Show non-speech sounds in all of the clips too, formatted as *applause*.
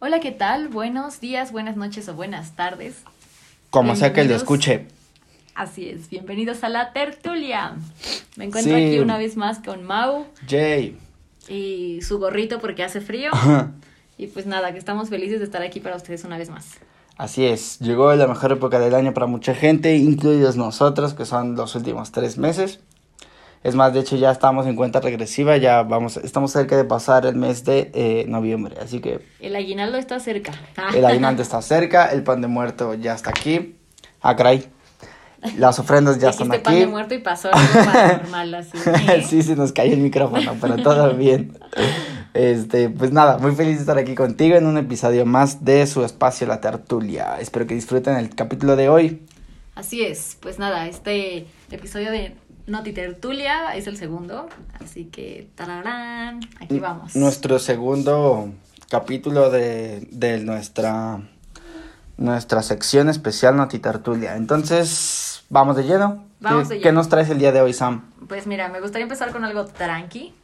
Hola, ¿qué tal? Buenos días, buenas noches o buenas tardes. Como sea que lo escuche. Así es, bienvenidos a la tertulia. Me encuentro Sí. aquí una vez más con Mau Jay. y su gorrito porque hace frío. Y pues nada, que estamos felices de estar aquí para ustedes una vez más. Así es, llegó la mejor época del año para mucha gente, incluidos nosotros, que son los últimos tres meses. Es más, de hecho ya estamos en cuenta regresiva, ya vamos, estamos cerca de pasar el mes de eh, noviembre, así que El aguinaldo está cerca. *laughs* el aguinaldo está cerca, el pan de muerto ya está aquí. Ah, caray. Las ofrendas ya están Dijiste pan aquí. de muerto y pasó algo paranormal así. *laughs* sí, se nos cayó el micrófono, pero todo bien. Este, pues nada, muy feliz de estar aquí contigo en un episodio más de su espacio La Tertulia. Espero que disfruten el capítulo de hoy. Así es, pues nada, este episodio de Noti Tertulia es el segundo, así que tararán, aquí vamos. Nuestro segundo capítulo de, de nuestra, nuestra sección especial Noti Tertulia. Entonces, vamos de lleno. Vamos ¿Qué, de qué lleno. nos traes el día de hoy, Sam? Pues mira, me gustaría empezar con algo tranqui,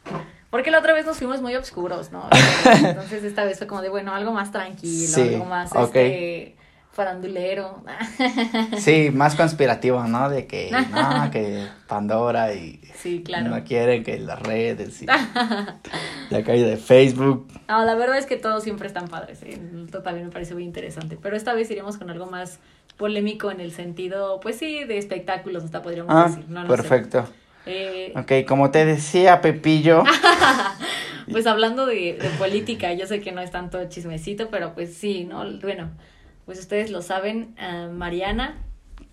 porque la otra vez nos fuimos muy oscuros, ¿no? *laughs* Entonces esta vez fue como de, bueno, algo más tranquilo, Sí, algo más, ok. este, farandulero. *laughs* Sí, más conspirativo, ¿no? De que, no, que Pandora y Sí, claro. no quieren que las redes y *laughs* la caída de Facebook. No, la verdad es que todos siempre están padres, ¿eh? También me parece muy interesante, pero esta vez iremos con algo más polémico en el sentido, pues sí, de espectáculos, hasta podríamos Ah, decir. No, no perfecto. Eh, Ok, como te decía, Pepillo. *laughs* Pues hablando de, de política, yo sé que no es tanto chismecito, pero pues sí, ¿no? Bueno, pues ustedes lo saben, ah, Mariana,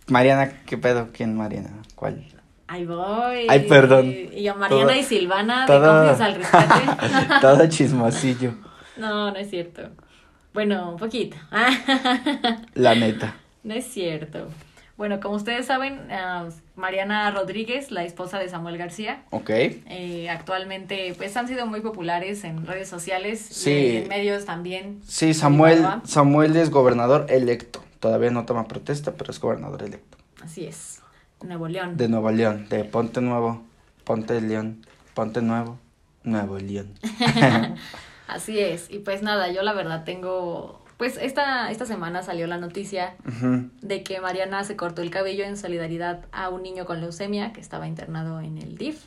Mariana, ¿qué pedo? ¿Quién Mariana? ¿Cuál? ahí voy. Ay, perdón. Y a Mariana Todo- y Silvana de todo- al Rescate. *laughs* Todo chismosillo, no, no es cierto. Bueno, un poquito. *laughs* la neta. no es cierto. Bueno, como ustedes saben, ah, Mariana Rodríguez, la esposa de Samuel García, Ok. eh, actualmente pues han sido muy populares en redes sociales Sí. y en medios también. Sí, Samuel. Samuel es gobernador electo. Todavía no toma protesta, pero es gobernador electo. Así es. Nuevo León. De Nuevo León, de Ponte Nuevo, Ponte León, Ponte Nuevo, Nuevo León. *laughs* Así es. Y pues nada, yo la verdad tengo. Pues esta, esta semana salió la noticia de que Mariana se cortó el cabello en solidaridad a un niño con leucemia que estaba internado en el DIF.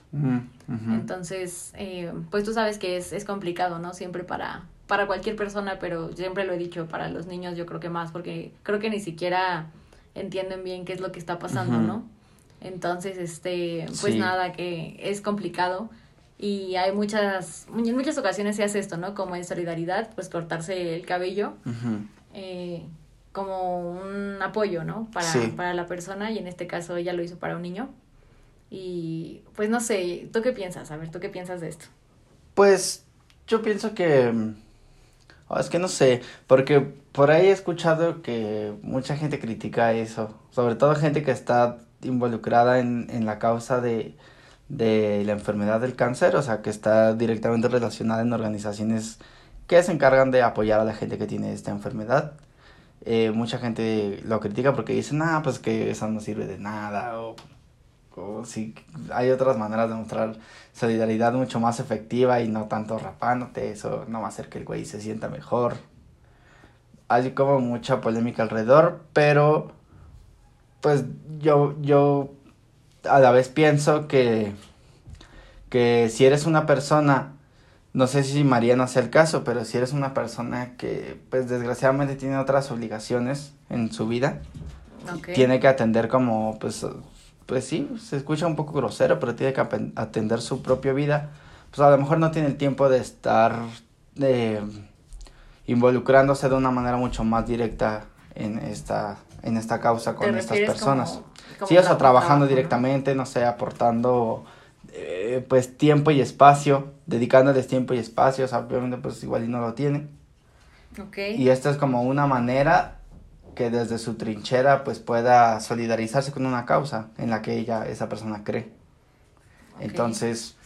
Entonces, eh, pues tú sabes que es, es complicado, ¿no? Siempre para, para cualquier persona, pero siempre lo he dicho, para los niños yo creo que más, porque creo que ni siquiera entienden bien qué es lo que está pasando. ¿no? Entonces, este, pues Sí. nada, que es complicado. Y hay muchas, en muchas ocasiones se hace esto, ¿no? Como en solidaridad, pues cortarse el cabello eh, como un apoyo, ¿no? Para, Sí. para la persona y en este caso ella lo hizo para un niño. Y pues no sé, ¿tú qué piensas? A ver, ¿tú qué piensas de esto? Pues yo pienso que... oh, es que no sé, porque por ahí he escuchado que mucha gente critica eso, sobre todo gente que está involucrada en, en la causa de, de la enfermedad del cáncer, o sea, que está directamente relacionada en organizaciones que se encargan de apoyar a la gente que tiene esta enfermedad. Eh, mucha gente lo critica porque dicen, ah, pues que eso no sirve de nada, o o si hay otras maneras de mostrar solidaridad mucho más efectiva y no tanto rapándote, eso no va a hacer que el güey se sienta mejor. Hay como mucha polémica alrededor, pero pues yo, yo a la vez pienso que, que si eres una persona, no sé si Mariana sea el caso, pero si eres una persona que pues desgraciadamente tiene otras obligaciones en su vida, tiene que atender como, pues, pues sí, se escucha un poco grosero, pero tiene que atender su propia vida. Pues a lo mejor no tiene el tiempo de estar eh, involucrándose de una manera mucho más directa en esta, en esta causa ¿Te con estas personas. como- como sí, o sea, tra- trabajando directamente, no sé, aportando eh, pues tiempo y espacio, dedicándoles tiempo y espacio, o sea, obviamente pues igual y no lo tiene. Ok. Y esta es como una manera que desde su trinchera pues pueda solidarizarse con una causa en la que ella, esa persona cree. Entonces,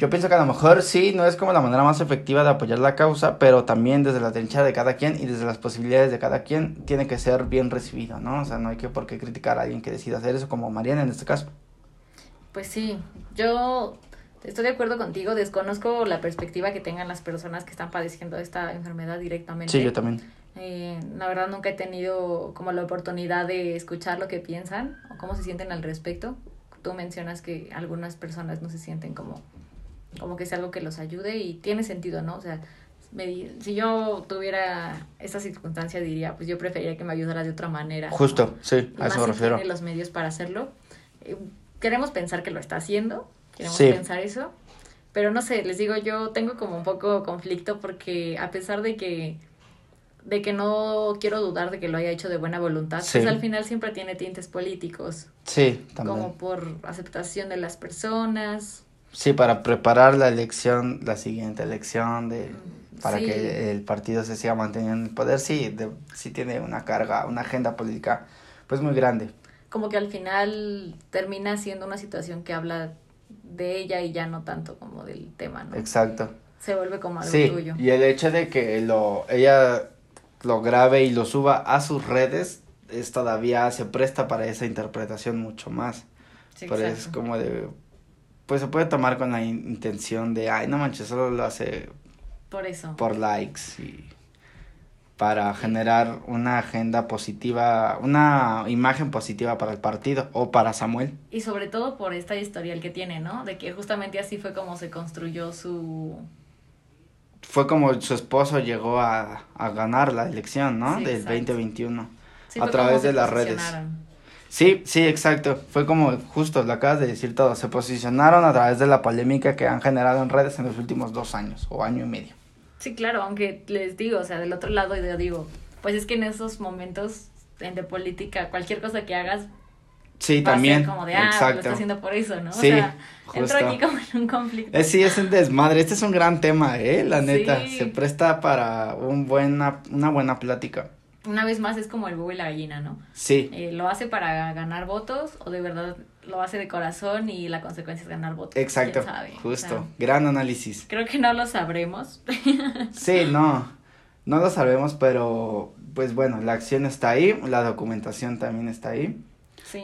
yo pienso que a lo mejor sí, no es como la manera más efectiva de apoyar la causa, pero también desde la trinchera de cada quien y desde las posibilidades de cada quien tiene que ser bien recibido, ¿no? O sea, no hay que por qué criticar a alguien que decida hacer eso, como Mariana en este caso. Pues sí, yo Estoy de acuerdo contigo, desconozco la perspectiva que tengan las personas que están padeciendo esta enfermedad directamente. Sí, yo también. Eh, la verdad nunca he tenido como la oportunidad de escuchar lo que piensan o cómo se sienten al respecto. Tú mencionas que algunas personas no se sienten como, como que es algo que los ayude y tiene sentido, ¿no? O sea, me si yo tuviera esta circunstancia diría, pues yo preferiría que me ayudara de otra manera. ¿no? Justo, sí, Y a eso me refiero. tiene los medios para hacerlo. Eh, queremos pensar que lo está haciendo, queremos Sí. pensar eso, pero no sé, les digo, yo tengo como un poco conflicto porque a pesar de que de que no quiero dudar de que lo haya hecho de buena voluntad, Sí. pues al final siempre tiene tintes políticos, Sí, también. como por aceptación de las personas. Sí, para preparar la elección, la siguiente elección de para Sí. que el partido se siga manteniendo en el poder, sí, de, sí tiene una carga, una agenda política pues muy grande. Como que al final termina siendo una situación que habla de ella y ya no tanto como del tema, ¿no? Exacto. Se vuelve como algo Sí, tuyo. y el hecho de que lo ella lo grabe y lo suba a sus redes es todavía se presta para esa interpretación mucho más. Sí, Pero es como de pues se puede tomar con la in- intención de, ay, no manches, solo lo hace Por eso. por likes y para generar una agenda positiva, una imagen positiva para el partido o para Samuel. Y sobre todo por esta historial que tiene, ¿no? De que justamente así fue como se construyó su... Fue como su esposo llegó a, a ganar la elección, ¿no? Sí, Del exacto. 2021. sí A través de las redes. Sí, sí, exacto. Fue como justo, lo acabas de decir todo. Se posicionaron a través de la polémica que han generado en redes en los últimos dos años o año y medio. Sí, claro, aunque les digo, o sea, del otro lado yo digo, pues es que en esos momentos en de política, cualquier cosa que hagas Sí, va también. a ser como de, ah, lo exacto. está haciendo por eso, ¿no? Sí, o sea, entro aquí como en un conflicto. Eh, sí, es un desmadre. Este es un gran tema, ¿eh? La neta. Sí. Se presta para un buena, una buena plática. Una vez más es como el huevo y la gallina, ¿no? Sí, Eh, ¿Lo hace para ganar votos o de verdad lo hace de corazón y la consecuencia es ganar votos? exacto. Justo. sea, Gran análisis. creo que no lo sabremos. *laughs* Sí, no. No lo sabemos, pero pues bueno, la acción está ahí, la documentación también está ahí. sí.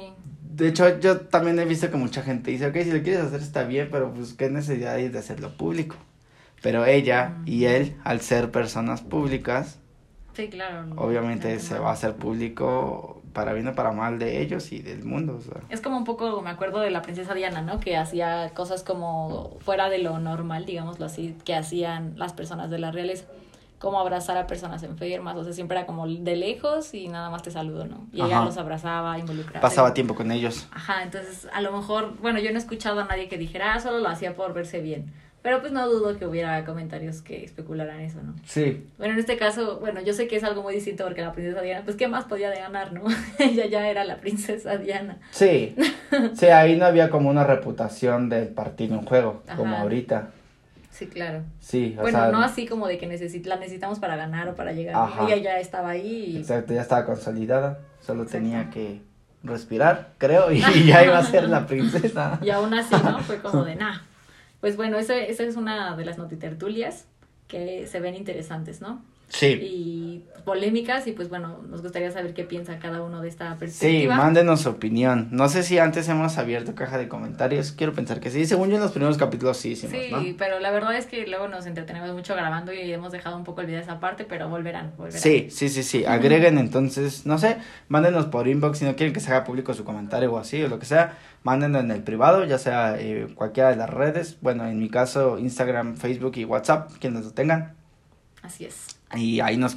De hecho, yo también he visto que mucha gente dice, ok, si lo quieres hacer está bien, pero pues qué necesidad hay de hacerlo público. Pero ella y él, al ser personas públicas, Sí, claro. no, obviamente no, se no. va a hacer público para bien o para mal de ellos y del mundo. o sea. Es como un poco, me acuerdo de la princesa Diana, ¿no? Que hacía cosas como fuera de lo normal, digámoslo así, que hacían las personas de la realeza. Como abrazar a personas enfermas, o sea, siempre era como de lejos y nada más te saludo, ¿no? Y ella Ajá. los abrazaba, involucraba. Pasaba tiempo con ellos. Ajá, entonces a lo mejor, bueno, yo no he escuchado a nadie que dijera, ah, solo lo hacía por verse bien. Pero pues no dudo que hubiera comentarios que especularan eso, ¿no? Sí, Bueno, en este caso, bueno, yo sé que es algo muy distinto porque la princesa Diana, pues ¿qué más podía de ganar, no? *laughs* Ella ya era la princesa Diana. sí. *laughs* Sí, ahí no había como una reputación del partido en juego, como ahorita. Sí, claro. Sí, o Bueno, sea, no así como de que necesit la necesitamos para ganar o para llegar. Ajá. Ella ya estaba ahí y... Exacto, ya estaba consolidada, solo Exacto. tenía que respirar, creo, y *laughs* ya iba a ser la princesa. Y aún así, ¿no? Fue como de, nah. Pues bueno, esa esa es una de las notitertulias que se ven interesantes, ¿no? Sí, Y polémicas y pues bueno, nos gustaría saber qué piensa cada uno de esta sí, perspectiva. mándenos su opinión. No sé si antes hemos abierto caja de comentarios, quiero pensar que sí. Según yo en los primeros capítulos sí hicimos, Sí, ¿no? pero la verdad es que luego nos entretenemos mucho grabando y hemos dejado un poco olvidada esa parte, pero volverán, volverán. Sí, sí, sí, sí. Agreguen entonces, no sé, mándenos por inbox si no quieren que se haga público su comentario o así o lo que sea. Mándenlo en el privado, ya sea eh, cualquiera de las redes. Bueno, en mi caso, Instagram, Facebook y WhatsApp, quienes lo tengan. Así es. Y ahí nos,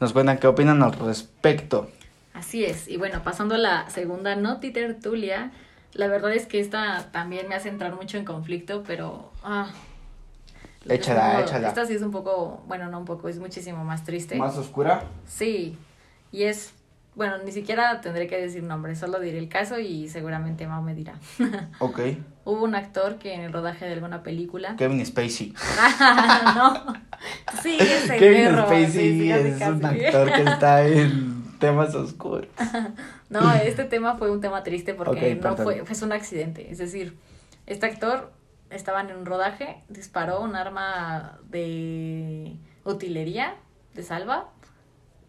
nos cuentan qué opinan al respecto. Así es. Y bueno, pasando a la segunda notitertulia, la verdad es que esta también me hace entrar mucho en conflicto, pero... Ah, Échala, échala. Esta sí es un poco, bueno, no un poco, es muchísimo más triste. ¿Más oscura? Sí, y es, bueno, ni siquiera tendré que decir nombre, solo diré el caso y seguramente Mau me dirá. *laughs* Ok. Hubo un actor que en el rodaje de alguna película... *laughs* Kevin Spacey. *laughs* no, sí, *laughs* ese Kevin perro, sí, Spacey sí, es un actor que está en temas oscuros. No, este tema fue un tema triste porque no fue, fue un accidente. Es decir, este actor estaba en un rodaje, disparó un arma de utilería, de salva,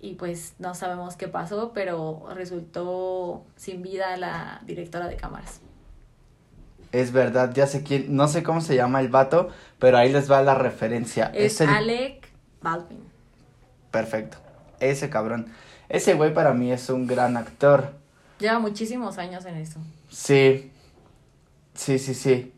y pues no sabemos qué pasó, pero resultó sin vida la directora de cámaras. Es verdad, ya sé quién, no sé cómo se llama el vato, pero ahí les va la referencia. Es, el... Alec Baldwin. Perfecto. Ese cabrón. Ese güey para mí es un gran actor. Lleva muchísimos años en eso. Sí. Sí, sí, sí.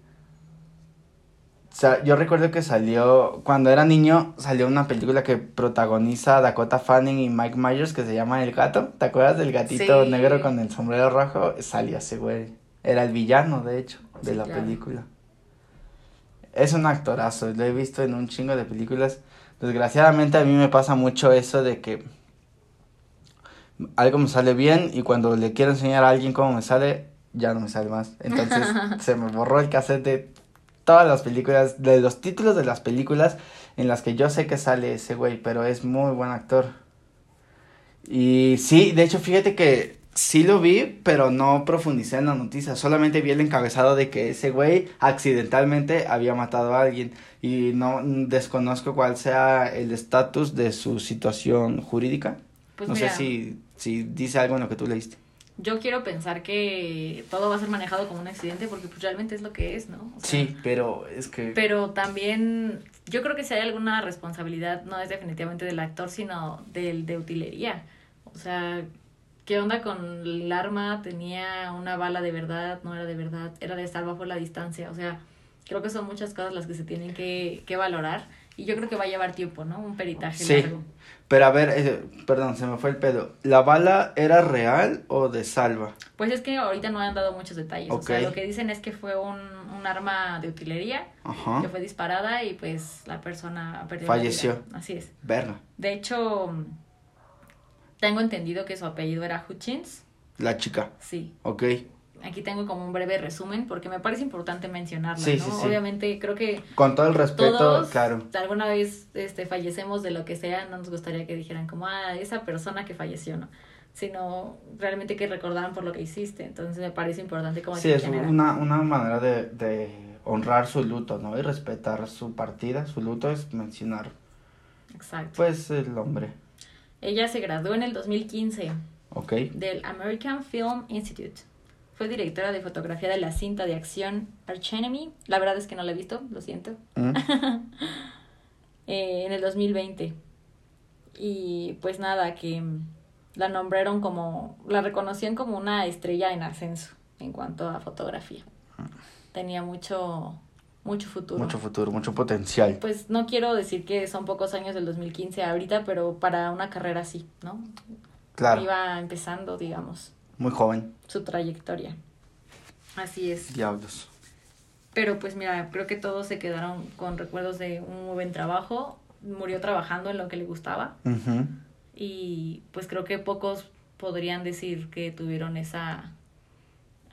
O sea, yo recuerdo que salió, cuando era niño, salió una película que protagoniza Dakota Fanning y Mike Myers que se llama El Gato. ¿Te acuerdas del gatito Sí. negro con el sombrero rojo? Salía ese güey. Era el villano, de hecho, de Sí, la claro. película. Es un actorazo, lo he visto en un chingo de películas. Desgraciadamente a mí me pasa mucho eso de que algo me sale bien y cuando le quiero enseñar a alguien cómo me sale, ya no me sale más. Entonces *laughs* se me borró el cassette de todas las películas, de los títulos de las películas en las que yo sé que sale ese güey, pero es muy buen actor. Y sí, de hecho, fíjate que sí lo vi, pero no profundicé en la noticia. Solamente vi el encabezado de que ese güey accidentalmente había matado a alguien. Y no desconozco cuál sea el estatus de su situación jurídica. Pues no mira, sé si, si dice algo en lo que tú leíste. yo quiero pensar que todo va a ser manejado como un accidente porque pues realmente es lo que es, ¿no? O sea, Sí, pero es que... Pero también yo creo que si hay alguna responsabilidad no es definitivamente del actor, sino del de utilería. O sea, ¿qué onda con el arma? ¿Tenía una bala de verdad? ¿No era de verdad? ¿Era de estar bajo la distancia? O sea, creo que son muchas cosas las que se tienen que, que valorar. Y yo creo que va a llevar tiempo, ¿no? Un peritaje Sí. largo. Pero a ver, eh, perdón, se me fue el pedo. ¿La bala era real o de salva? Pues es que ahorita no han dado muchos detalles. O sea, Ok. lo que dicen es que fue un, un arma de utilería Ajá. que fue disparada y pues la persona perdió la Falleció. vida. Así es. Verga. De hecho, tengo entendido que su apellido era Hutchins. La chica. Sí. Ok. Aquí tengo como un breve resumen porque me parece importante mencionarlo, Sí, ¿no? sí, sí. Obviamente creo que Con todo el respeto, todos claro. alguna vez este fallecemos de lo que sea, no nos gustaría que dijeran como, ah, esa persona que falleció, ¿no? Sino realmente que recordaran por lo que hiciste. Entonces me parece importante como Sí, es una, una manera de, de honrar su luto, ¿no? Y respetar su partida. Su luto es mencionar, Exacto. pues, el hombre. Ella se graduó en el 2015 Ok. del American Film Institute. Fue directora de fotografía de la cinta de acción Arch Enemy. La verdad es que no la he visto, lo siento. Mm. *laughs* Eh, en el 2020. Y pues nada, que mm, la nombraron como, la reconocían como una estrella en ascenso en cuanto a fotografía. Tenía mucho, mucho futuro. Mucho futuro, mucho potencial. Pues no quiero decir que son pocos años del 2015 ahorita, pero para una carrera así, ¿no? Claro. Iba empezando, digamos, Muy joven. su trayectoria. Así es. Diablos. Pero pues mira, creo que todos se quedaron con recuerdos de un muy buen trabajo. Murió trabajando en lo que le gustaba. Y pues creo que pocos podrían decir que tuvieron esa,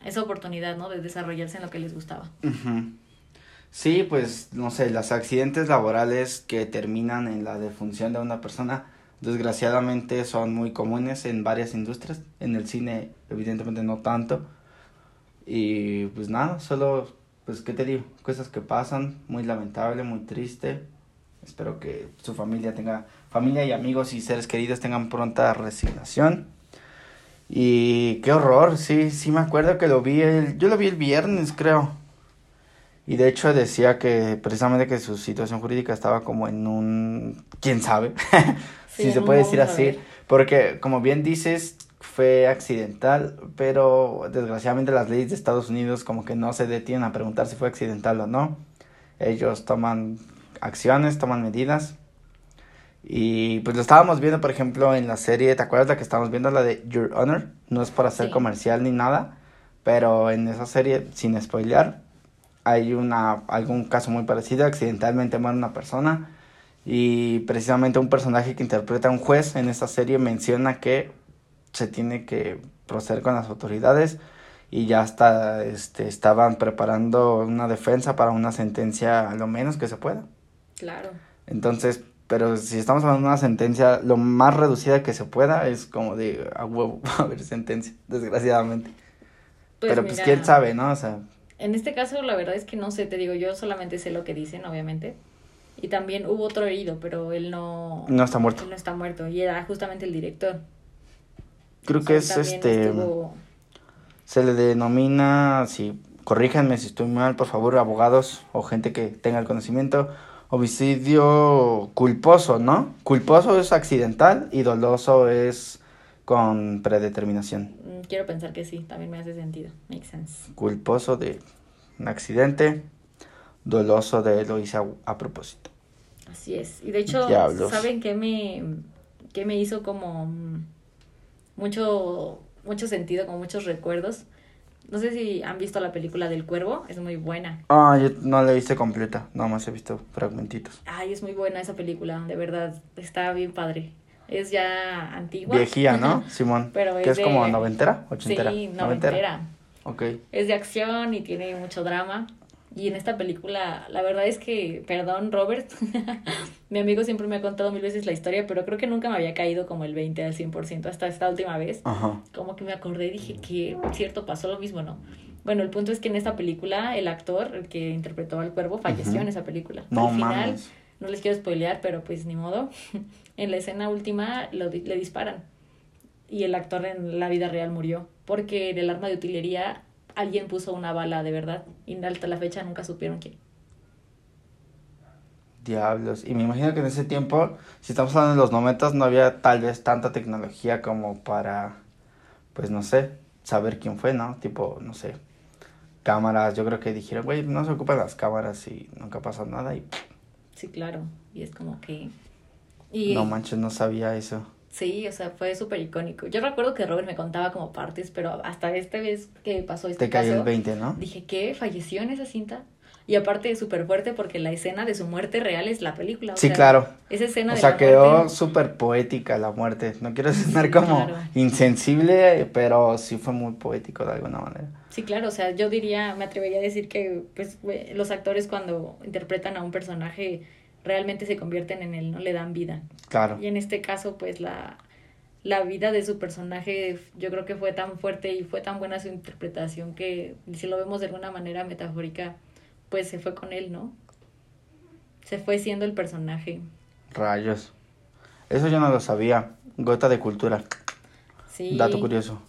esa oportunidad, ¿no? De desarrollarse en lo que les gustaba. Sí, pues no sé, los accidentes laborales que terminan en la defunción de una persona, desgraciadamente son muy comunes en varias industrias, en el cine evidentemente no tanto. Y pues nada, solo, pues qué te digo, cosas que pasan, muy lamentable, muy triste. Espero que su familia tenga, familia y amigos y seres queridos tengan pronta resignación. Y qué horror, sí, sí me acuerdo que lo vi el, yo lo vi el viernes creo. Y de hecho decía que precisamente que su situación jurídica estaba como en un, quién sabe, *laughs* Sí, si se puede decir así, porque como bien dices, fue accidental, pero desgraciadamente las leyes de Estados Unidos como que no se detienen a preguntar si fue accidental o no. Ellos toman acciones, toman medidas. Y pues lo estábamos viendo, por ejemplo, en la serie, ¿te acuerdas la que estábamos viendo, la de Your Honor? No es para hacer Sí. comercial ni nada, pero en esa serie, sin spoilear, hay una algún caso muy parecido, accidentalmente muere una persona y precisamente un personaje que interpreta a un juez en esa serie menciona que se tiene que proceder con las autoridades y ya está este estaban preparando una defensa para una sentencia a lo menos que se pueda. Claro. Entonces, pero si estamos hablando de una sentencia lo más reducida que se pueda es como de a huevo *laughs* va a haber sentencia, desgraciadamente. Pues pero pues mira, quién sabe, ¿no? O sea, En este caso, la verdad es que no sé, te digo, yo solamente sé lo que dicen, obviamente. Y también hubo otro herido, pero él no, no está muerto. él no está muerto. Y era justamente el director. Creo O que es este estuvo- se le denomina sí corríjanme si estoy mal, por favor, abogados o gente que tenga el conocimiento. Homicidio culposo, ¿no? Culposo es accidental y doloso es con predeterminación. Mm, quiero pensar que sí, también me hace sentido. Makes sense. Culposo de un accidente, doloso de lo hice a, a propósito. Así es. Y de hecho, Diablos. ¿saben qué me, qué me hizo como mm, mucho, mucho sentido, como muchos recuerdos? No sé si han visto la película del cuervo, es muy buena. Ah, yo no la viste completa, nada más he visto fragmentitos. Ay, es muy buena esa película, de verdad, está bien padre. Es ya antigua. Viejía, ¿no? *laughs* Simón. Pero que es es como de- noventera, ochentera. Sí, noventera. Ok. Es de acción y tiene mucho drama. Y en esta película, la verdad es que, perdón, Robert, *laughs* mi amigo siempre me ha contado mil veces la historia, pero creo que nunca me había caído como el 20 al 100% hasta esta última vez. Ajá. Como que me acordé y dije que, cierto, pasó lo mismo, ¿no? Bueno, el punto es que en esta película, el actor, el que interpretó al cuervo, falleció Ujú. en esa película. No al final, mames. no les quiero spoilear, pero pues ni modo. *laughs* en la escena última lo, le disparan. Y el actor en la vida real murió. Porque en el arma de utilería alguien puso una bala de verdad. Y hasta la fecha nunca supieron quién. Diablos. Y me imagino que en ese tiempo, si estamos hablando de los noventas, no había tal vez tanta tecnología como para, pues no sé, saber quién fue, ¿no? Tipo, no sé, cámaras. Yo creo que dijeron, güey, no se ocupan las cámaras y nunca pasó nada. Y Sí, claro. Y es como que... Y no manches, no sabía eso. sí, o sea, fue súper icónico. Yo recuerdo que Robert me contaba como partes, pero hasta esta vez que pasó este Te cayó caso, el 20, ¿no? dije, ¿qué? ¿Falleció en esa cinta? Y aparte súper fuerte porque la escena de su muerte real es la película. o Sí, sea, claro. Esa escena O de sea, la quedó muerte- súper poética la muerte. No quiero sonar Sí, como claro. insensible, pero sí fue muy poético de alguna manera. Sí, claro, o sea, yo diría, me atrevería a decir que pues los actores cuando interpretan a un personaje realmente se convierten en él, no le dan vida. Claro. Y en este caso, pues la, la vida de su personaje yo creo que fue tan fuerte y fue tan buena su interpretación que si lo vemos de alguna manera metafórica, pues se fue con él, ¿no? Se fue siendo el personaje. Rayos. Eso yo no lo sabía. Gota de cultura. Sí. Dato curioso.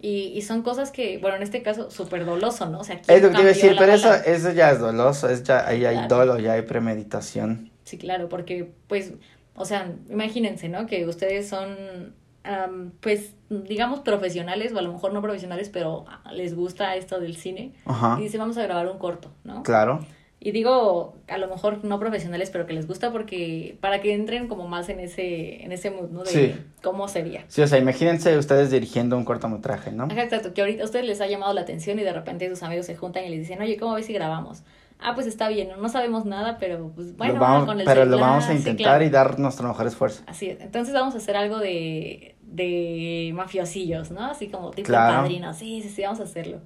Y, y son cosas que, bueno, en este caso, súper doloso, ¿no? O sea, Es ¿quién lo que te iba a decir, pero eso, eso ya es doloso, es ya, ahí hay dolo, ya hay premeditación. Sí, claro, porque, pues, o sea, imagínense, ¿no? Que ustedes son, am, pues, digamos, profesionales, o a lo mejor no profesionales, pero les gusta esto del cine. Ajá. Y dicen, vamos a grabar un corto, ¿no? Claro. Y digo, a lo mejor no profesionales, pero que les gusta porque, para que entren como más en ese, en ese mood, ¿no? De Sí. cómo sería. Sí, o sea, imagínense ustedes dirigiendo un cortometraje, ¿no? Exacto, que ahorita a ustedes les ha llamado la atención y de repente sus amigos se juntan y les dicen, oye, ¿cómo ves si grabamos? Ah, pues está bien, no, No sabemos nada, pero pues bueno, Lo vamos- con el pero lo vamos a sí, intentar claro. y dar nuestro mejor esfuerzo. Así es, entonces vamos a hacer algo de, de mafiosillos, ¿no? Así como tipo Claro. padrino, sí, sí, sí, vamos a hacerlo.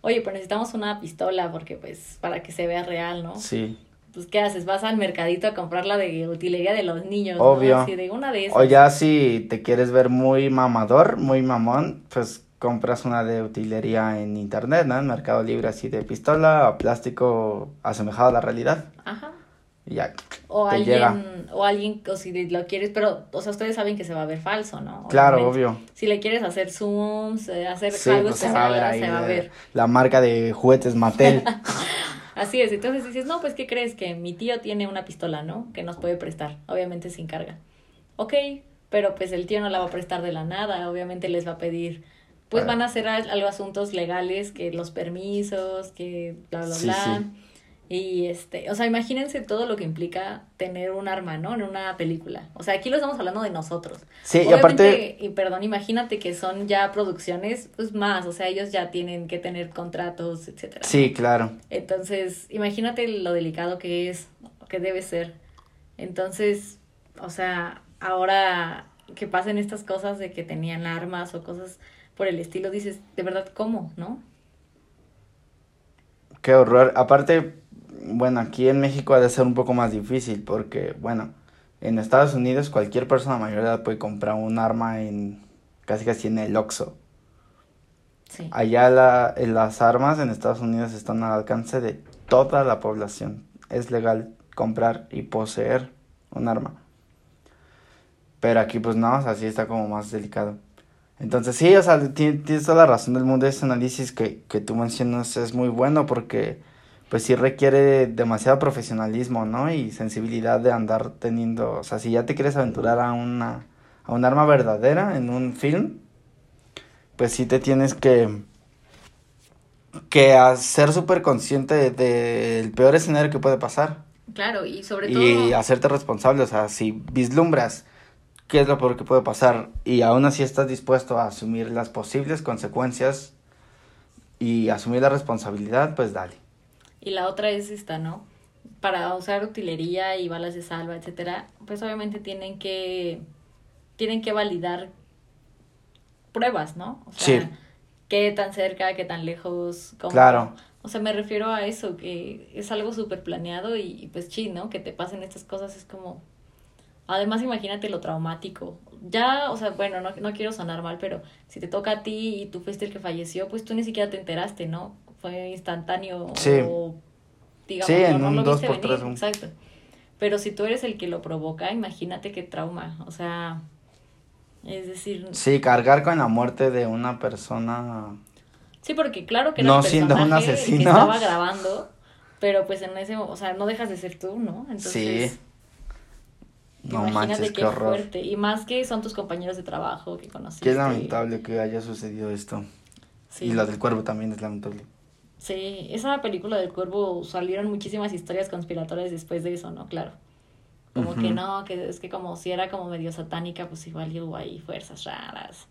Oye, pues necesitamos una pistola porque pues para que se vea real, ¿no? Sí. Pues ¿qué haces? Vas al mercadito a comprar la de utilería de los niños, ¿no? Obvio. Así de una de esas. O ya si te quieres ver muy mamador, muy mamón, pues compras una de utilería en internet, ¿no? En Mercado Libre así de pistola o plástico asemejado a la realidad. Ajá. Y ya. O Te alguien, llega. o alguien, o si lo quieres, pero, o sea, ustedes saben que se va a ver falso, ¿no? Claro, Obviamente. obvio. Si le quieres hacer zooms, hacer Sí, algo pues se va a especial, ver ahí se va a ver. la marca de juguetes Mattel. *laughs* Así es, entonces dices, no, pues, ¿qué crees? Que mi tío tiene una pistola, ¿no? Que nos puede prestar, obviamente sin carga. Ok, pero pues el tío no la va a prestar de la nada, obviamente les va a pedir, pues van a hacer al- algo asuntos legales, que los permisos, que bla, bla, Sí, bla. sí. Y este, o sea, imagínense todo lo que implica tener un arma, ¿no? En una película. O sea, aquí lo estamos hablando de nosotros. Sí, y aparte, y perdón, imagínate que son ya producciones, pues más, o sea, ellos ya tienen que tener contratos, etcétera. sí, claro. Entonces, imagínate lo delicado que es, que debe ser. Entonces, o sea, ahora que pasen estas cosas de que tenían armas o cosas por el estilo, dices, de verdad, ¿cómo? ¿No? Qué horror. Aparte, bueno, aquí en México ha de ser un poco más difícil porque, bueno, en Estados Unidos cualquier persona mayor de edad puede comprar un arma en casi casi en el Oxxo. Sí. Allá la, en las armas en Estados Unidos están al alcance de toda la población. Es legal comprar y poseer un arma. Pero aquí pues no, o sea, sí está como más delicado. Entonces sí, o sea, ti- tienes toda la razón del mundo. Ese análisis que, que tú mencionas es muy bueno porque pues sí requiere demasiado profesionalismo, ¿no? Y sensibilidad de andar teniendo, o sea, si ya te quieres aventurar a una, a un arma verdadera en un film, pues sí te tienes que, que ser súper consciente de- del peor escenario que puede pasar Claro, y sobre todo... y hacerte responsable, o sea, si vislumbras qué es lo peor que puede pasar y aún así estás dispuesto a asumir las posibles consecuencias y asumir la responsabilidad, pues dale. Y la otra es esta, ¿no? Para usar utilería y balas de salva, etcétera, pues obviamente tienen que tienen que validar pruebas, ¿no? O sea, Sí. qué tan cerca, qué tan lejos, cómo- Claro. O sea, me refiero a eso, que es algo súper planeado y, y, pues sí, ¿no? Que te pasen estas cosas es como... Además, imagínate lo traumático. Ya, o sea, bueno, no, no quiero sonar mal, pero si te toca a ti y tú fuiste el que falleció, pues tú ni siquiera te enteraste, ¿no? Fue instantáneo Sí. o, digamos, Sí, no, en no un lo dos viste por venir, tres, un- exacto. Pero si tú eres el que lo provoca, imagínate qué trauma, o sea, es decir, Sí, cargar con la muerte de una persona. Sí, porque claro que era No el siendo un asesino. que estaba grabando, pero pues en ese, o sea, no dejas de ser tú, ¿no? Entonces, Sí. No imagínate manches, qué, qué horror. fuerte. Y más que son tus compañeros de trabajo que conociste. Qué lamentable que haya sucedido esto. Sí. Y la del cuervo también es lamentable. Sí, esa película del cuervo salieron muchísimas historias conspiratorias después de eso, ¿no? Claro. Como que no, que es que como si era como medio satánica, pues igual hubo ahí fuerzas raras.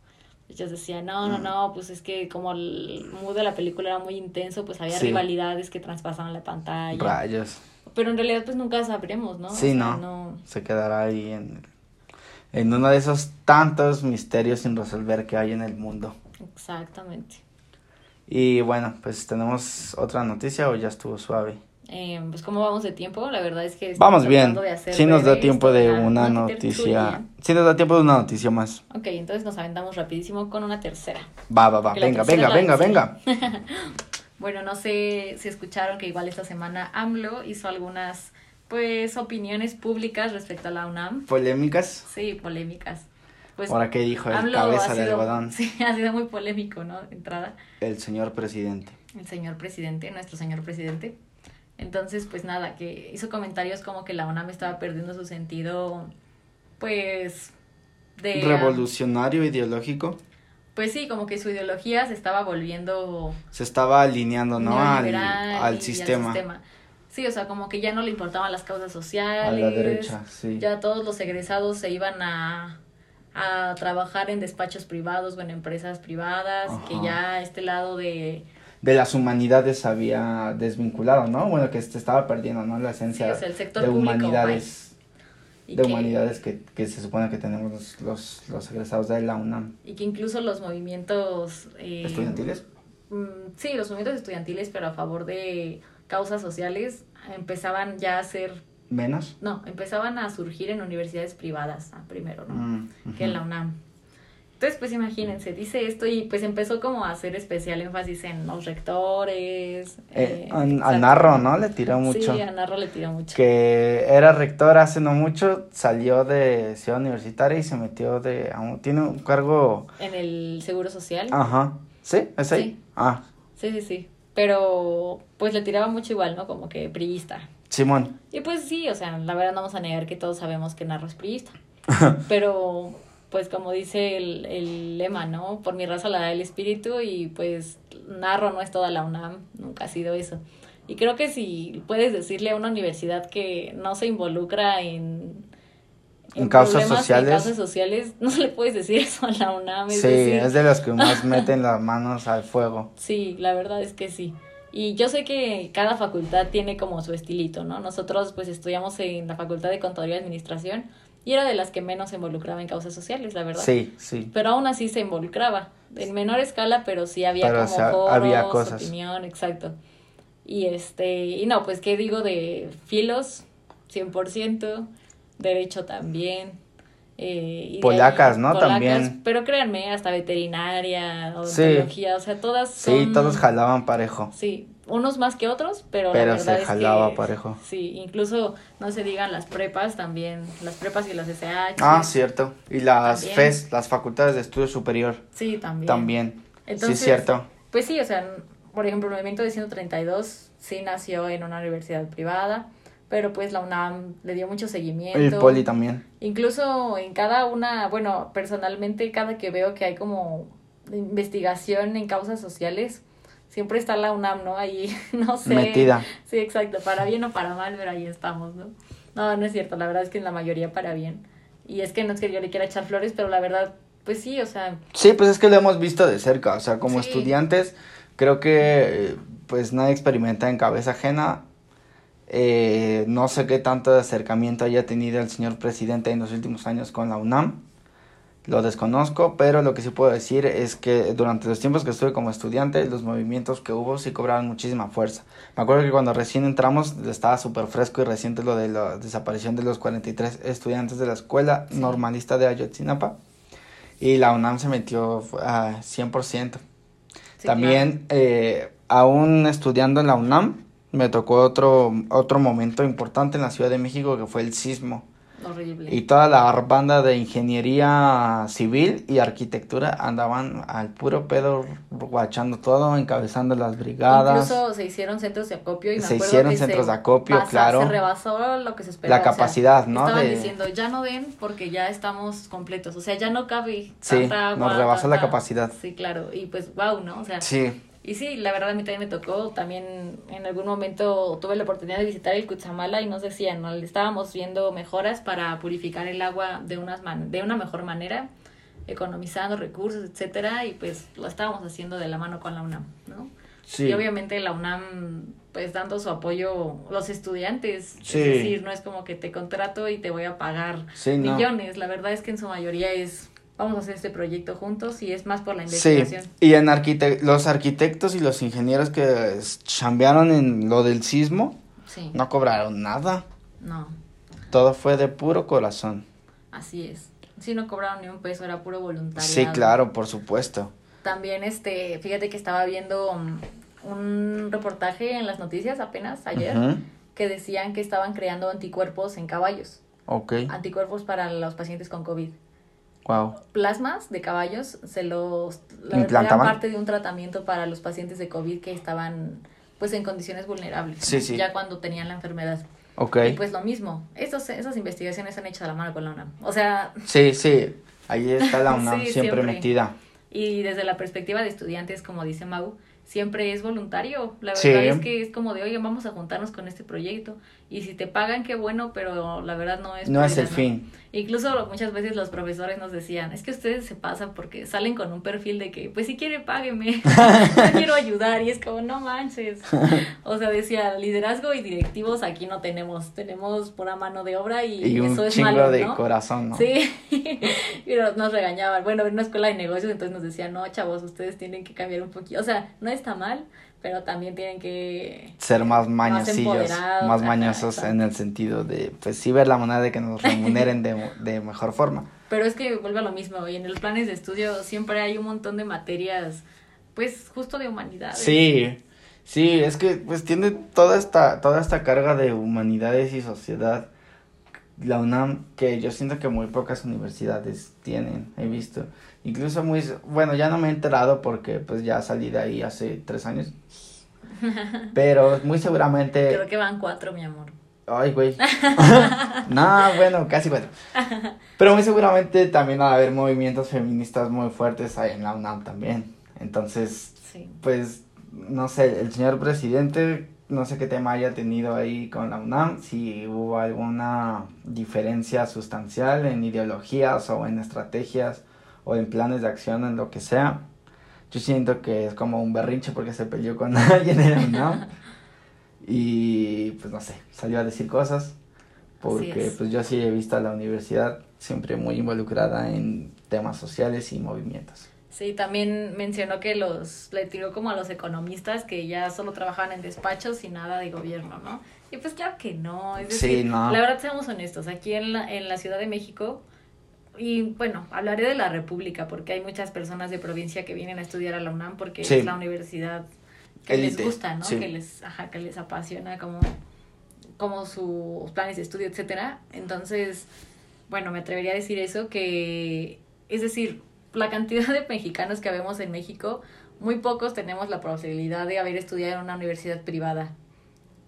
Ellos decían, no, Mm. no, no, pues es que como el mood de la película era muy intenso, pues había Sí. rivalidades que traspasaban la pantalla. Rayos. Pero en realidad pues nunca sabremos, ¿no? O Sí, sea, no. Se quedará ahí en, en uno de esos tantos misterios sin resolver que hay en el mundo. Exactamente. Y bueno, pues tenemos otra noticia o ya estuvo suave. Eh, pues cómo vamos de tiempo, la verdad es que... Vamos bien. de hacer Sí nos da tiempo de una una noticia. Sí nos da tiempo de una noticia más. Ok, entonces nos aventamos rapidísimo con una tercera. Va, va, va. Venga, venga, venga, venga. *laughs* Bueno, no sé si escucharon que igual esta semana AMLO hizo algunas, pues, opiniones públicas respecto a la UNAM. Polémicas. Sí, polémicas. Pues, Ahora qué dijo el AMLO cabeza de algodón. *laughs* Sí, ha sido muy polémico, ¿no? Entrada, El señor presidente. el señor presidente, nuestro señor presidente. Entonces, pues nada, que hizo comentarios como que la UNAM estaba perdiendo su sentido, pues, de... Revolucionario ideológico. Pues sí, como que su ideología se estaba volviendo Se estaba alineando, ¿no? Al, sistema. Sí, o sea, como que ya no le importaban las causas sociales. A la derecha, sí. Ya todos los egresados se iban a, a trabajar en despachos privados o en empresas privadas, Ajá. que ya este lado de... De las humanidades había desvinculado, ¿no? Bueno, que se estaba perdiendo, ¿no? La esencia Sí, o sea, el sector de público, humanidades. De que- humanidades que, que se supone que tenemos los, los, los egresados de la UNAM. Y que incluso los movimientos... eh, ¿Estudiantiles? mm, sí, los movimientos estudiantiles, pero a favor de causas sociales, empezaban ya a ser... ¿Menos? No, empezaban a surgir en universidades privadas primero, ¿no? Mm, que en la UNAM. Entonces, pues imagínense, dice esto y pues empezó como a hacer especial énfasis en los rectores. Eh, eh, a. Narro, ¿no? Le tiró mucho. Sí, a Narro le tiró mucho. Que era rector hace no mucho, salió de Ciudad Universitaria y se metió de... tiene un cargo... En el Seguro Social. Ajá. ¿Sí? ¿Es ahí? Sí. Ah, Sí, sí, sí. Pero pues le tiraba mucho igual, ¿no? Como que priista. Simón. Y pues sí, o sea, la verdad no vamos a negar que todos sabemos que Narro es priista. *laughs* Pero pues como dice el, el lema, ¿no? Por mi raza la da el espíritu y pues Narro no es toda la UNAM, nunca ha sido eso. Y creo que si puedes decirle a una universidad que no se involucra en, En causas sociales. En causas *laughs* sociales, no le puedes decir eso a la UNAM. Es Sí, decir, es de los que más *laughs* meten las manos al fuego. Sí, la verdad es que sí. Y yo sé que cada facultad tiene como su estilito, ¿no? Nosotros pues estudiamos en la Facultad de Contaduría y Administración y era de las que menos se involucraba en causas sociales, la verdad. Sí, sí. Pero aún así se involucraba, en menor escala, pero sí había Pero, como o sea, foros, había cosas. opinión, exacto. Y este, y no, pues qué digo de filos, 100%, derecho también. eh, y Polacas, ¿no? polacas, También. Pero créanme, hasta veterinaria, Sí. odontología, o sea, todas Sí, todos jalaban parejo. Sí, unos más que otros, pero, Pero la verdad se es jalaba que parejo. sí, incluso no se digan las prepas también, las prepas y las SH. Ah, cierto. Y las También. FES, las facultades de estudio superior, Sí, también. también. Entonces, sí, cierto. Pues sí, o sea, por ejemplo, el movimiento de 132 sí nació en una universidad privada, pero pues la UNAM le dio mucho seguimiento. El poli también. Incluso en cada una, bueno, personalmente cada que veo que hay como investigación en causas sociales, siempre está la UNAM, ¿no? Ahí, *laughs* no sé. Metida. Sí, exacto, para bien o para mal, pero ahí estamos, ¿no? No, no es cierto, la verdad es que en la mayoría para bien. Y es que no es que yo le quiera echar flores, pero la verdad, pues sí, o sea, Sí, pues es que lo hemos visto de cerca, o sea, como Sí. estudiantes, creo que eh, pues nadie experimenta en cabeza ajena. Eh, no sé qué tanto acercamiento haya tenido el señor presidente en los últimos años con la UNAM, lo desconozco, pero lo que sí puedo decir es que durante los tiempos que estuve como estudiante, los movimientos que hubo sí cobraron muchísima fuerza. Me acuerdo que cuando recién entramos estaba súper fresco y reciente lo de la desaparición de los 43 estudiantes de la escuela Sí. normalista de Ayotzinapa. Y la UNAM se metió a 100%. sí, También, eh, aún estudiando en la UNAM, me tocó otro, otro momento importante en la Ciudad de México que fue el sismo. Horrible. Y toda la banda de ingeniería civil y arquitectura andaban al puro pedo guachando todo, encabezando las brigadas. Incluso se hicieron centros de acopio y me Se acuerdo hicieron que centros se de acopio, pasa- claro. Se rebasó lo que se esperaba. La o sea, capacidad, ¿no? Estaban de- diciendo, ya no den porque ya estamos completos. O sea, ya no cabe Sí, tanta agua, nos rebasó la capacidad. Sí, claro. Y pues, wow, ¿no? O sea, Sí, y sí, la verdad a mí también me tocó. También en algún momento tuve la oportunidad de visitar el Cutzamala y nos decían, ¿no? Estábamos viendo mejoras para purificar el agua de, unas man de una mejor manera, economizando recursos, etcétera, y pues lo estábamos haciendo de la mano con la UNAM, ¿no? sí. Y obviamente la UNAM, pues dando su apoyo los estudiantes. Sí. Es decir, no es como que te contrato y te voy a pagar Sí, no. millones. La verdad es que en su mayoría es, vamos a hacer este proyecto juntos y es más por la Sí, investigación. y en arquite los arquitectos y los ingenieros que chambearon en lo del sismo Sí, no cobraron nada. no, Todo fue de puro corazón. así es. Sí, no cobraron ni un peso, era puro voluntariado. Sí, claro, por supuesto. También, este, fíjate que estaba viendo um, un reportaje en las noticias apenas ayer que decían que estaban creando anticuerpos en caballos. Ok, Anticuerpos para los pacientes con COVID. Wow. plasmas de caballos se los la- parte de un tratamiento para los pacientes de COVID que estaban pues en condiciones vulnerables Sí, sí. ya cuando tenían la enfermedad Ok. y pues lo mismo estos, esas investigaciones se han hecho de la mano con la UNAM o sea Sí, sí. Ahí está la *laughs* UNAM Sí, siempre, siempre. metida. y desde la perspectiva de estudiantes como dice Mau siempre es voluntario la verdad es que es como de oigan vamos a juntarnos con este proyecto y si te pagan qué bueno pero la verdad no es No es el fin. Incluso muchas veces los profesores nos decían, es que ustedes se pasan porque salen con un perfil de que, pues si quiere, págueme, *laughs* yo quiero ayudar, y es como, no manches. *laughs* O sea, decía, liderazgo y directivos aquí no tenemos, tenemos pura mano de obra y, Y un eso es chingo malo, de ¿no? corazón, ¿no? Sí, *laughs* pero nos regañaban. Bueno, en una escuela de negocios entonces nos decían, no, chavos, ustedes tienen que cambiar un poquito. O sea, no está mal, pero también tienen que... Ser más mañosillos, más mañosos en el sentido de, pues sí ver la manera de que nos remuneren de, de mejor forma. Pero es que vuelve a lo mismo, y en los planes de estudio siempre hay un montón de materias, pues justo de humanidades. Sí, sí, es que pues tiene toda esta, toda esta carga de humanidades y sociedad. La UNAM, que yo siento que muy pocas universidades tienen, he visto. Incluso muy, bueno, ya no me he enterado porque pues ya salí de ahí hace tres años. *laughs* Pero muy seguramente... Creo que van cuatro, mi amor. Ay, güey. *laughs* *laughs* no, bueno, casi bueno. Pero muy seguramente también va a haber movimientos feministas muy fuertes ahí en la UNAM también. Entonces, Sí. pues, no sé, el señor presidente, no sé qué tema haya tenido ahí con la UNAM, si hubo alguna diferencia sustancial en ideologías o en estrategias o en planes de acción, en lo que sea. Yo siento que es como un berrinche porque se peleó con *laughs* alguien en UNAM. Y pues no sé, salió a decir cosas. Porque es. pues yo sí he visto a la universidad siempre muy involucrada en temas sociales y movimientos. Sí, también mencionó que los le tiró como a los economistas que ya solo trabajaban en despachos y nada de gobierno, ¿no? Y pues claro que no, es Sí, decir, no. la verdad seamos honestos, aquí en la, en la Ciudad de México y bueno, hablaré de la República porque hay muchas personas de provincia que vienen a estudiar a la UNAM porque Sí. es la universidad que les gusta, ¿no? Que les, ajá, que les apasiona como, como sus planes de estudio, etcétera. Entonces, bueno, me atrevería a decir eso, que, es decir, la cantidad de mexicanos que vemos en México, muy pocos tenemos la posibilidad de haber estudiado en una universidad privada.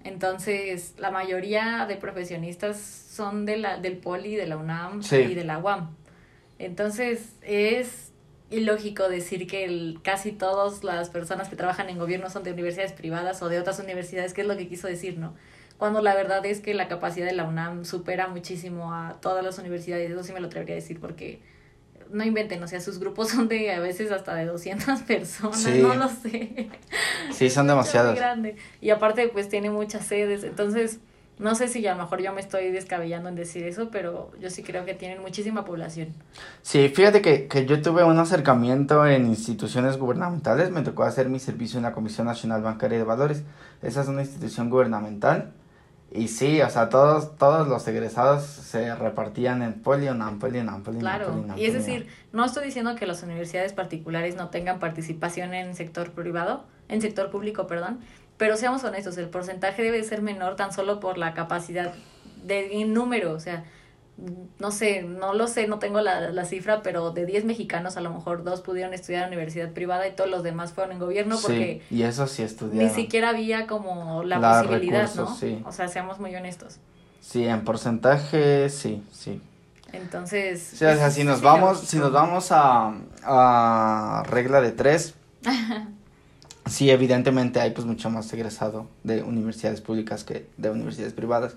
Entonces, la mayoría de profesionistas son de la, del Poli, de la UNAM y de la UAM. Entonces, es ilógico decir que el, casi todas las personas que trabajan en gobierno son de universidades privadas o de otras universidades, que es lo que quiso decir, ¿no? Cuando la verdad es que la capacidad de la UNAM supera muchísimo a todas las universidades, eso sí me lo atrevería a decir porque no inventen, o sea, sus grupos *laughs* son de a veces hasta de 200 personas, no lo sé. Sí, son demasiados. Y aparte pues tiene muchas sedes, entonces no sé si a lo mejor yo me estoy descabellando en decir eso, pero yo sí creo que tienen muchísima población. Sí, fíjate que, que yo tuve un acercamiento en instituciones gubernamentales, me tocó hacer mi servicio en la Comisión Nacional Bancaria de Valores. Esa es una institución gubernamental. Y sí, o sea, todos, todos los egresados se repartían en poli, en poli, en poli, Claro, y es decir, no estoy diciendo que las universidades particulares no tengan participación en sector privado, en sector público, perdón, pero seamos honestos, el porcentaje debe ser menor tan solo por la capacidad de número, o sea, no sé, no lo sé, no tengo la, la cifra, pero de 10 mexicanos a lo mejor dos pudieron estudiar en universidad privada y todos los demás fueron en gobierno porque... y eso sí estudiaron. Ni siquiera había como la, posibilidad, ¿no? O sea, seamos muy honestos. Sí, en porcentaje, sí, sí. Entonces... o sea, si nos vamos, si nos vamos a, a regla de tres, *laughs* sí, evidentemente hay pues mucho más egresado de universidades públicas que de universidades privadas.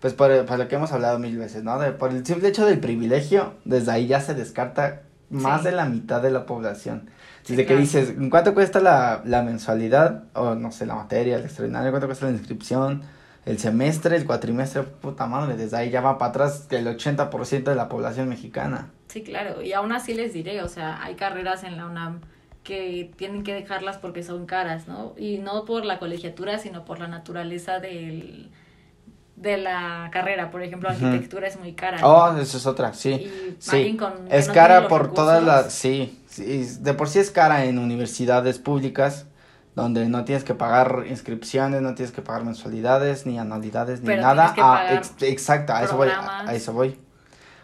Pues por, lo que hemos hablado mil veces, ¿no? De, por el simple hecho del privilegio, desde ahí ya se descarta más de la mitad de la población. Desde que dices, ¿cuánto cuesta la, la mensualidad? O no sé, la materia, el extraordinario, ¿cuánto cuesta la inscripción? El semestre, el cuatrimestre, puta madre, desde ahí ya va para atrás el 80% de la población mexicana. Sí, claro, y aún así les diré, o sea, hay carreras en la UNAM que tienen que dejarlas porque son caras, ¿no? Y no por la colegiatura, sino por la naturaleza del, de la carrera. Por ejemplo, arquitectura es muy cara. Oh, eso es otra, sí. sí. es cara por todas las, sí, sí, de por sí es cara en universidades públicas donde no tienes que pagar inscripciones, no tienes que pagar mensualidades, ni anualidades, ni nada. Ah, exacto, a eso voy, a, eso voy.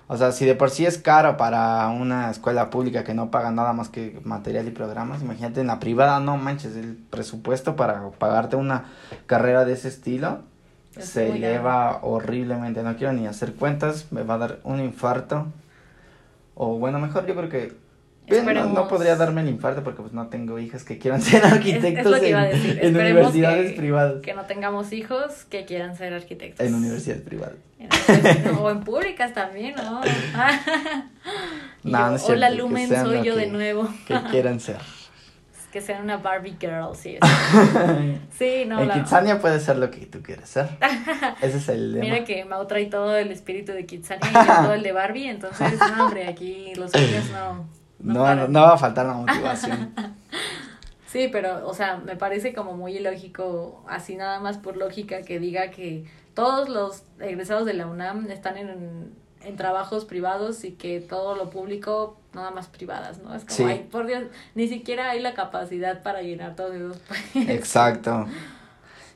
O sea, si de por sí es caro para una escuela pública que no paga nada más que material y programas, imagínate en la privada, no manches, el presupuesto para pagarte una carrera de ese estilo se eleva horriblemente. No quiero ni hacer cuentas, me va a dar un infarto. O bueno, mejor yo creo que no, podría darme el infarto porque pues no tengo hijas que quieran *laughs* ser arquitectos en, universidades privadas. Que no tengamos hijos que quieran ser arquitectos. En universidades privadas. o en públicas también, ¿no? *laughs* no, *laughs* Hola Lumen, soy yo de nuevo. Que quieran ser que sean una Barbie girl, sí. *laughs* sí, no. En Kitsania puede ser lo que tú quieres ser. *laughs* Ese es el Mira que Mau trae todo el espíritu de Kitsania y todo el de Barbie, entonces, *laughs* no, hombre, aquí los niños no. No, no, va a faltar la motivación. sí, pero, o sea, me parece como muy ilógico, así nada más por lógica, que diga que todos los egresados de la UNAM están en en trabajos privados y que todo lo público nada más privadas, ¿no? Es como, ay, por Dios, ni siquiera hay la capacidad para llenar todos esos Exacto. *laughs*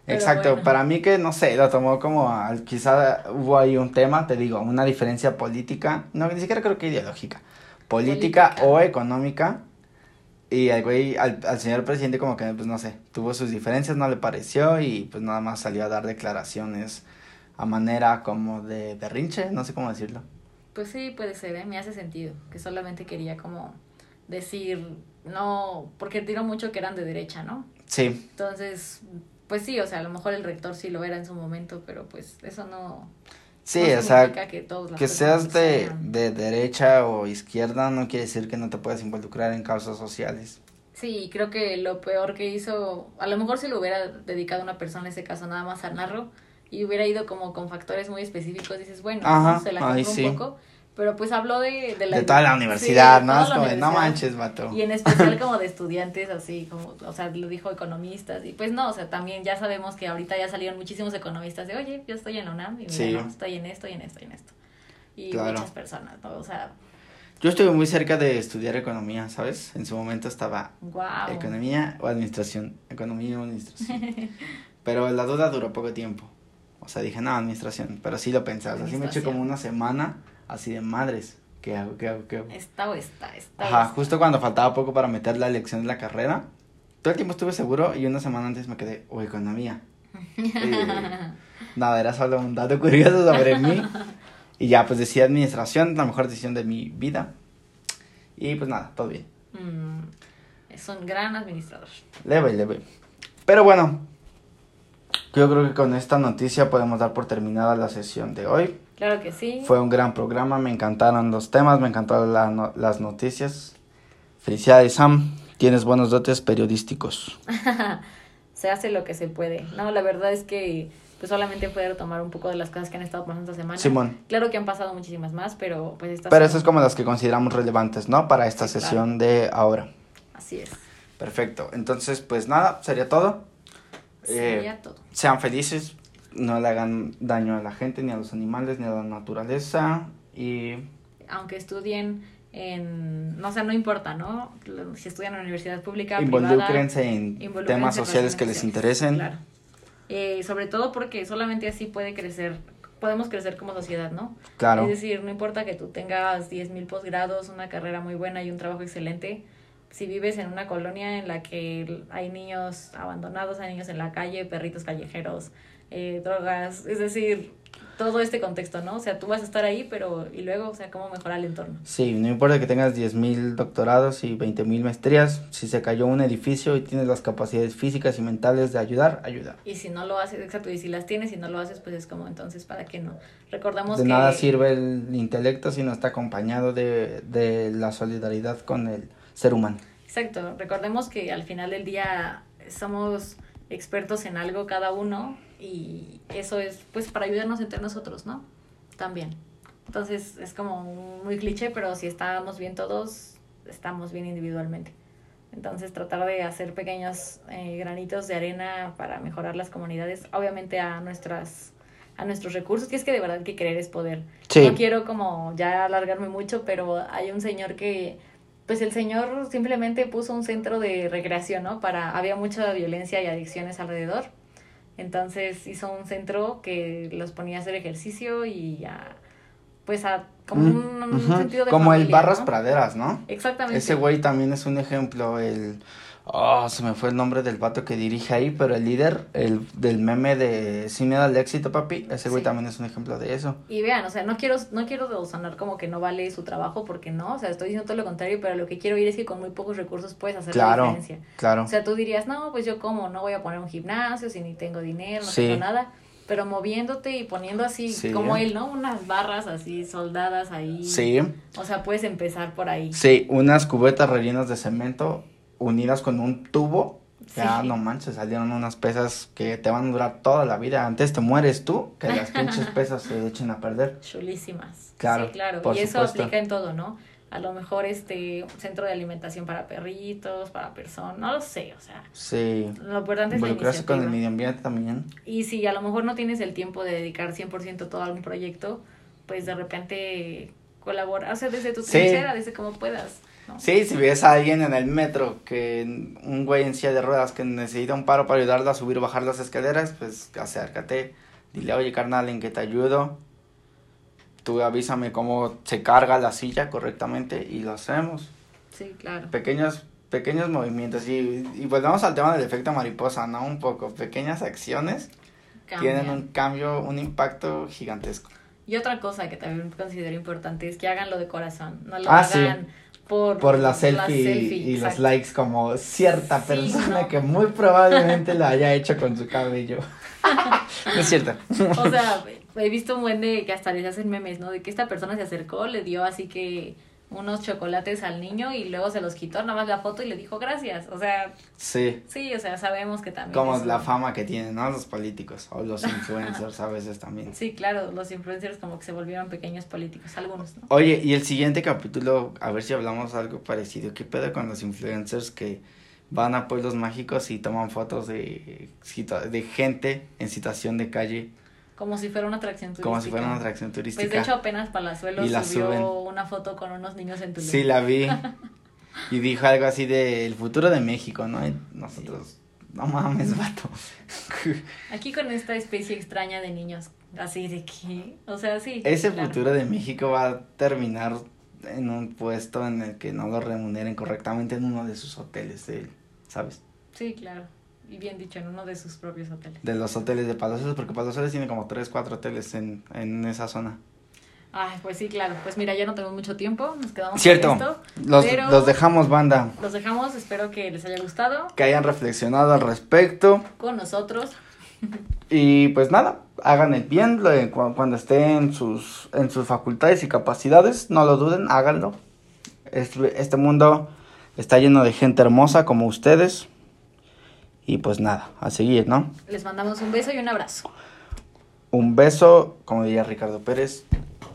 Exacto, para mí que no sé, lo tomó como quizá hubo ahí un tema, te digo, una diferencia política, no, ni siquiera creo que ideológica, política, o económica, y al güey, al, al señor presidente como que, pues no sé, tuvo sus diferencias, no le pareció y pues nada más salió a dar declaraciones a manera como de berrinche, no sé cómo decirlo. Pues sí, puede ser, ¿eh? me hace sentido, que solamente quería como decir, no, porque tiro mucho que eran de derecha, ¿no? Sí. Entonces, pues sí, o sea, a lo mejor el rector sí lo era en su momento, pero pues eso no... Sí, o sea, que, que seas de, de derecha o izquierda no quiere decir que no te puedas involucrar en causas sociales. Sí, creo que lo peor que hizo, a lo mejor si lo hubiera dedicado una persona en ese caso nada más a narro, y hubiera ido como con factores muy específicos, dices, bueno, se la compro un poco. Pero pues habló de, de, la, de toda la universidad, ¿no? Es como no manches, vato. Y en especial *laughs* como de estudiantes, así como, o sea, lo dijo economistas. Y pues no, o sea, también ya sabemos que ahorita ya salieron muchísimos economistas de, oye, yo estoy en la UNAM y mira, estoy en esto y en esto y en esto. Y muchas personas, ¿no? O sea, Yo estuve muy cerca de estudiar economía, ¿sabes? En su momento estaba Wow. economía o administración. Economía o administración. *laughs* Pero la duda duró poco tiempo. O sea, dije, no, administración. Pero sí lo pensé. O sea, sí me eché como una semana así de madres. ¿Qué hago? ¿Qué hago? ¿Qué hago? Esta o esta, esta Ajá, esta. justo cuando faltaba poco para meter la elección de la carrera. Todo el tiempo estuve seguro y una semana antes me quedé, o economía. Eh, *laughs* nada, era solo un dato curioso sobre mí. Y ya, pues decía administración, la mejor decisión de mi vida. Y pues nada, todo bien. Mm, es un gran administrador. Leve, leve. Pero bueno, yo creo que con esta noticia podemos dar por terminada la sesión de hoy. Claro que sí. Fue un gran programa, me encantaron los temas, me encantaron la no- las noticias. Felicidades, Sam. Tienes buenos dotes periodísticos. *laughs* se hace lo que se puede. No, la verdad es que pues solamente fue retomar un poco de las cosas que han estado pasando esta semana. Simón. Claro que han pasado muchísimas más, pero pues estas Pero son- esas es como las que consideramos relevantes, ¿no? Para esta Sí, claro. sesión de ahora. Así es. Perfecto. Entonces, pues nada, sería todo. Eh, todo. sean felices, no le hagan daño a la gente, ni a los animales, ni a la naturaleza. Y Aunque estudien en, no sé, no importa, ¿no? Si estudian en una universidad pública, involúcrense privada, en involúcrense temas sociales que les interesen. Claro. Eh, sobre todo porque solamente así puede crecer, podemos crecer como sociedad, ¿no? Claro. Es decir, no importa que tú tengas 10.000 posgrados, una carrera muy buena y un trabajo excelente, si vives en una colonia en la que hay niños abandonados, hay niños en la calle, perritos callejeros, eh, drogas, es decir, todo este contexto, ¿no? O sea, tú vas a estar ahí, pero y luego, o sea, cómo mejorar el entorno. Sí, no importa que tengas 10.000 doctorados y 20.000 maestrías, si se cayó un edificio y tienes las capacidades físicas y mentales de ayudar, ayuda. Y si no lo haces, exacto, y si las tienes y no lo haces, pues es como entonces, ¿para qué no? Recordamos De que... nada sirve el intelecto si no está acompañado de, de la solidaridad con el ser humano. Exacto, recordemos que al final del día somos expertos en algo cada uno y eso es pues para ayudarnos entre nosotros, ¿no? También. Entonces es como muy cliché, pero si estamos bien todos, estamos bien individualmente. Entonces tratar de hacer pequeños eh, granitos de arena para mejorar las comunidades, obviamente a nuestras a nuestros recursos, que es que de verdad que querer es poder. Sí. No quiero como ya alargarme mucho, pero hay un señor que, pues el señor simplemente puso un centro de recreación, ¿no? Para, había mucha violencia y adicciones alrededor. Entonces hizo un centro que los ponía a hacer ejercicio y a, pues a, como un, un Mm, Ujú, sentido de Como el Barras ¿no? Praderas, ¿no? Exactamente. Ese güey también es un ejemplo, el... Oh, se me fue el nombre del vato que dirige ahí, pero el líder el, del meme de Sin miedo al éxito, papi, ese güey Sí. también es un ejemplo de eso. Y vean, o sea, no quiero, no quiero sonar como que no vale su trabajo porque no, o sea, estoy diciendo todo lo contrario, pero lo que quiero ir es que con muy pocos recursos puedes hacer la Claro, diferencia. claro. O sea, tú dirías, no, pues yo como, no voy a poner un gimnasio si ni tengo dinero, no Sí. tengo nada. Pero moviéndote y poniendo así, Sí. como él, ¿no? Unas barras así soldadas ahí. Sí, O sea, puedes empezar por ahí. sí, unas cubetas rellenas de cemento unidas con un tubo. Ya Sí. no manches, salieron unas pesas que te van a durar toda la vida. Antes te mueres tú que las *laughs* pinches pesas se echen a perder. Chulísimas. Claro, Sí, claro. por y eso supuesto. aplica en todo, ¿no? A lo mejor este centro de alimentación para perritos, para personas, no lo sé, o sea, Sí, lo importante es involucrarse con el medio ambiente también. Y si a lo mejor no tienes el tiempo de dedicar 100% todo a un proyecto, pues de repente colaborar, o sea, desde tu Sí. trinchera, desde como puedas, ¿no? Sí, si ves a alguien en el metro, que un güey en silla de ruedas que necesita un paro para ayudarlo a subir o bajar las escaleras, pues acércate, dile, oye carnal, ¿en qué te ayudo? Tú avísame cómo se carga la silla correctamente y lo hacemos. Sí, claro. Pequeños, pequeños movimientos y, y volvemos al tema del efecto mariposa, ¿no? Un poco, pequeñas acciones tienen Cambian. un cambio, un impacto gigantesco. Y otra cosa que también considero importante es que haganlo de corazón, no lo Ah, sí. Por, Por la selfie, selfie, y los likes como cierta Sí, persona ¿no? que muy probablemente lo haya hecho con su cabello. no *laughs* es cierto. O sea, he visto un buen de que hasta les hacen memes, ¿no? De que esta persona se acercó, le dio así que unos chocolates al niño y luego se los quitó, nada más la foto y le dijo gracias. O sea, Sí, sí, o sea, sabemos que también. como es la fama que tienen, ¿no? Los políticos o los influencers a veces también. *laughs* Sí, claro, los influencers como que se volvieron pequeños políticos, algunos, ¿no? Oye, y el siguiente capítulo, a ver si hablamos algo parecido. ¿Qué pedo con los influencers que van a pueblos mágicos y toman fotos de, de gente en situación de calle Como si fuera una atracción turística. como si fuera una atracción turística. Pues de hecho apenas la subió suben. una foto con unos niños en Tulum. Sí, la vi. *laughs* Y dijo algo así de el futuro de México, ¿no? Y nosotros, no mames, vato. *laughs* Aquí con esta especie extraña de niños, así de que, o sea, sí. Ese claro. futuro de México va a terminar en un puesto en el que no lo remuneren correctamente en uno de sus hoteles, de, ¿sabes? Sí, claro. Y bien dicho, en uno de sus propios hoteles. De los hoteles de Palazuelos, porque Palazuelos tiene como tres, cuatro hoteles en, en esa zona. Ay, pues sí, claro. Pues mira, ya no tenemos mucho tiempo, nos quedamos Cierto, con esto. los, pero los dejamos, banda, Los dejamos, espero que les haya gustado que hayan reflexionado al respecto. con nosotros. *laughs* Y pues nada, hagan el bien cuando estén en sus, en sus facultades y capacidades, no lo duden, háganlo. Este, este mundo está lleno de gente hermosa como ustedes. Y pues nada, a seguir, ¿no? Les mandamos un beso y un abrazo. Un beso, como diría Ricardo Pérez.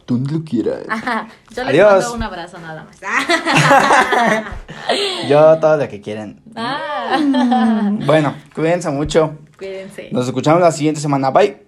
Donde lo quieras. Ajá, yo les Adiós. mando un abrazo nada más. *laughs* Yo todo lo que quieran. Ah. Bueno, cuídense mucho. Cuídense. Nos escuchamos la siguiente semana. Bye.